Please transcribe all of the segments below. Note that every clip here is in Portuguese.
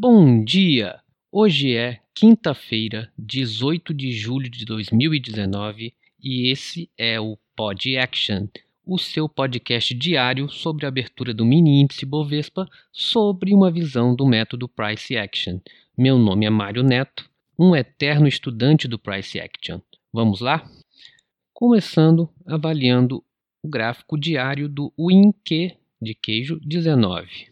Bom dia! Hoje é quinta-feira, 18 de julho de 2019 e esse é o Pod Action, o seu podcast diário sobre a abertura do mini índice Bovespa sobre uma visão do método Price Action. Meu nome é Mário Neto, um eterno estudante do Price Action. Vamos lá? Começando avaliando o gráfico diário do WinQ de queijo 19.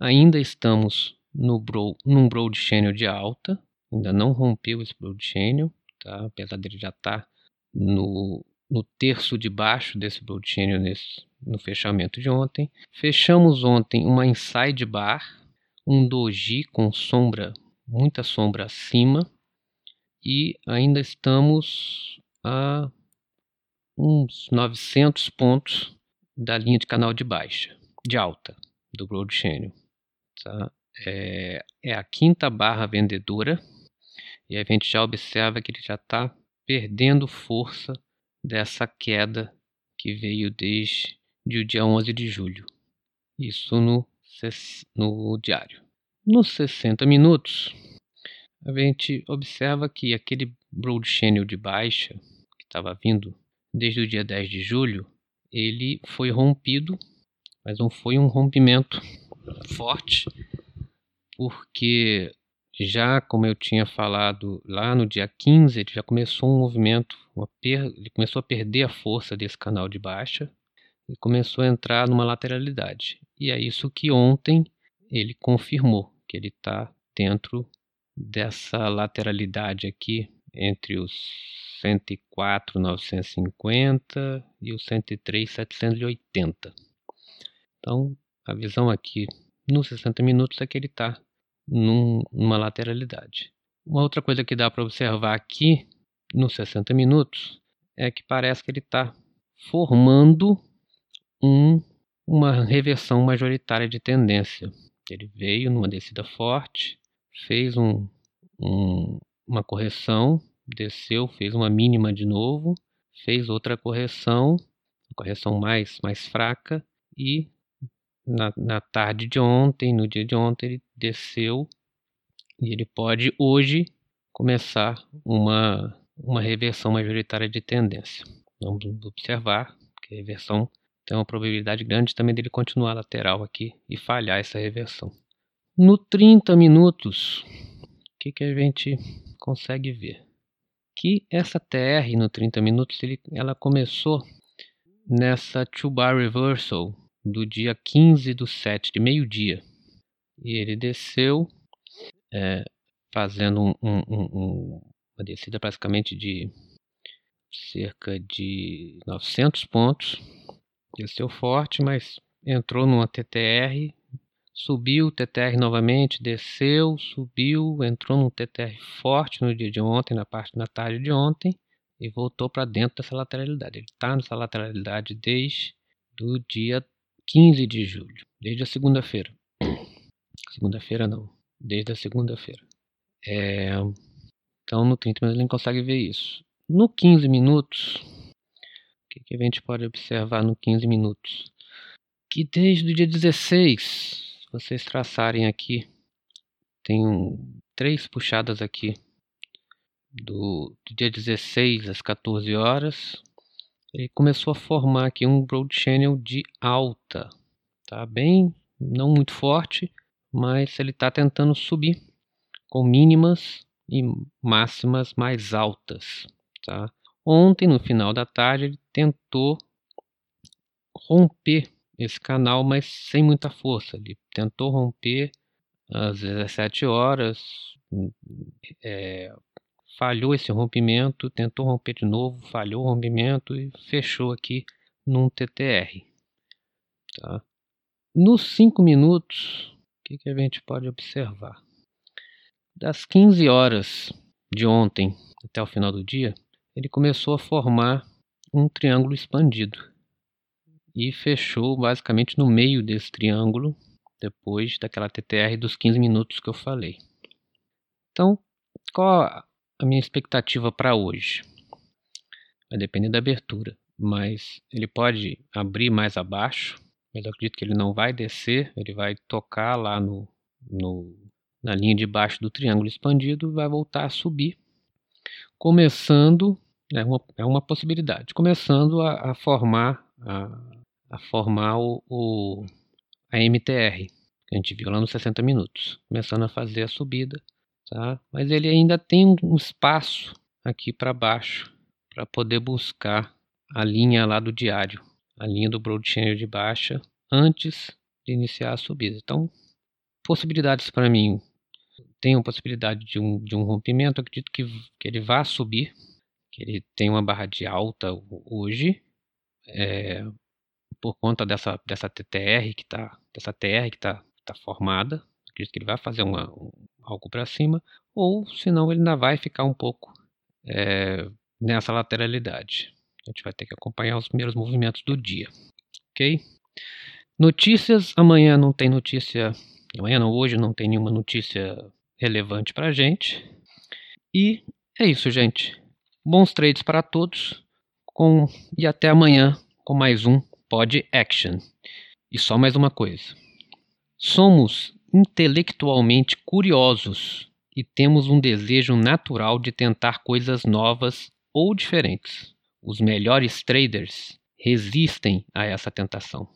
Ainda estamos no broad, num broad channel de alta, ainda não rompeu esse broad channel, tá? apesar dele já estar tá no, no terço de baixo desse broad channel nesse, no fechamento de ontem. Fechamos ontem uma inside bar, um doji com sombra, muita sombra acima, e ainda estamos a uns 900 pontos da linha de canal de baixa, de alta do broad channel. Tá? É, é a quinta barra vendedora e a gente já observa que ele já está perdendo força dessa queda que veio desde o dia 11 de julho. Isso no, no diário. Nos 60 minutos, a gente observa que aquele broad channel de baixa que estava vindo desde o dia 10 de julho, ele foi rompido, mas não foi um rompimento forte, porque já como eu tinha falado lá no dia 15, ele já começou um movimento, ele começou a perder a força desse canal de baixa e começou a entrar numa lateralidade. E é isso que ontem ele confirmou, que ele está dentro dessa lateralidade aqui entre os 104,950 e os 103,780. Então, a visão aqui nos 60 minutos é que ele está num, numa lateralidade. Uma outra coisa que dá para observar aqui nos 60 minutos é que parece que ele está formando um, uma reversão majoritária de tendência. Ele veio numa descida forte, fez um, um, uma correção, desceu, fez uma mínima de novo, fez outra correção, correção mais, mais fraca e na, na tarde de ontem, no dia de ontem, ele desceu e ele pode hoje começar uma, uma reversão majoritária de tendência. Vamos observar que a reversão tem uma probabilidade grande também dele continuar lateral aqui e falhar essa reversão. No 30 minutos, o que, que a gente consegue ver? Que essa TR no 30 minutos ele, ela começou nessa two bar reversal do dia 15 do 7, de meio-dia. E ele desceu, é, fazendo um, um, um, uma descida praticamente de cerca de 900 pontos. Desceu forte, mas entrou numa TTR, subiu TTR novamente, desceu, subiu, entrou num TTR forte no dia de ontem, na parte da tarde de ontem, e voltou para dentro dessa lateralidade. Ele está nessa lateralidade desde o dia 15 de julho, desde a segunda-feira. Segunda-feira não, desde a segunda-feira. É, então no 30 minutos ele consegue ver isso. No 15 minutos, o que, que a gente pode observar no 15 minutos? Que desde o dia 16, se vocês traçarem aqui, tem um, três puxadas aqui. Do, do dia 16 às 14 horas, ele começou a formar aqui um broad channel de alta, tá bem, não muito forte, mas ele está tentando subir com mínimas e máximas mais altas, tá? Ontem, no final da tarde, ele tentou romper esse canal, mas sem muita força. Ele tentou romper às 17 horas, é, falhou esse rompimento, tentou romper de novo, falhou o rompimento e fechou aqui num TTR. Tá? Nos 5 minutos, o que, que a gente pode observar? Das 15 horas de ontem até o final do dia, ele começou a formar um triângulo expandido e fechou basicamente no meio desse triângulo depois daquela TTR dos 15 minutos que eu falei. Então, qual a minha expectativa para hoje? Vai depender da abertura, mas ele pode abrir mais abaixo, mas eu acredito que ele não vai descer, ele vai tocar lá no, no na linha de baixo do triângulo expandido, vai voltar a subir, começando, é uma, é uma possibilidade, começando a, a formar, a, a formar o, o, a MTR, que a gente viu lá nos 60 minutos, começando a fazer a subida, tá? mas ele ainda tem um espaço aqui para baixo, para poder buscar a linha lá do diário, a linha do Broad de baixa, antes de iniciar a subida. Então, possibilidades para mim, tem a possibilidade de um, de um rompimento, acredito que, que ele vá subir, que ele tem uma barra de alta hoje, é, por conta dessa, dessa TTR que está está tá formada, acredito que ele vai fazer uma, um, algo para cima, ou senão ele ainda vai ficar um pouco é, nessa lateralidade. A gente vai ter que acompanhar os primeiros movimentos do dia, ok? Notícias, amanhã não tem notícia, amanhã não, hoje não tem nenhuma notícia relevante para gente. E é isso, gente. Bons trades para todos com, e até amanhã com mais um Pod Action. E só mais uma coisa. Somos intelectualmente curiosos e temos um desejo natural de tentar coisas novas ou diferentes. Os melhores traders resistem a essa tentação.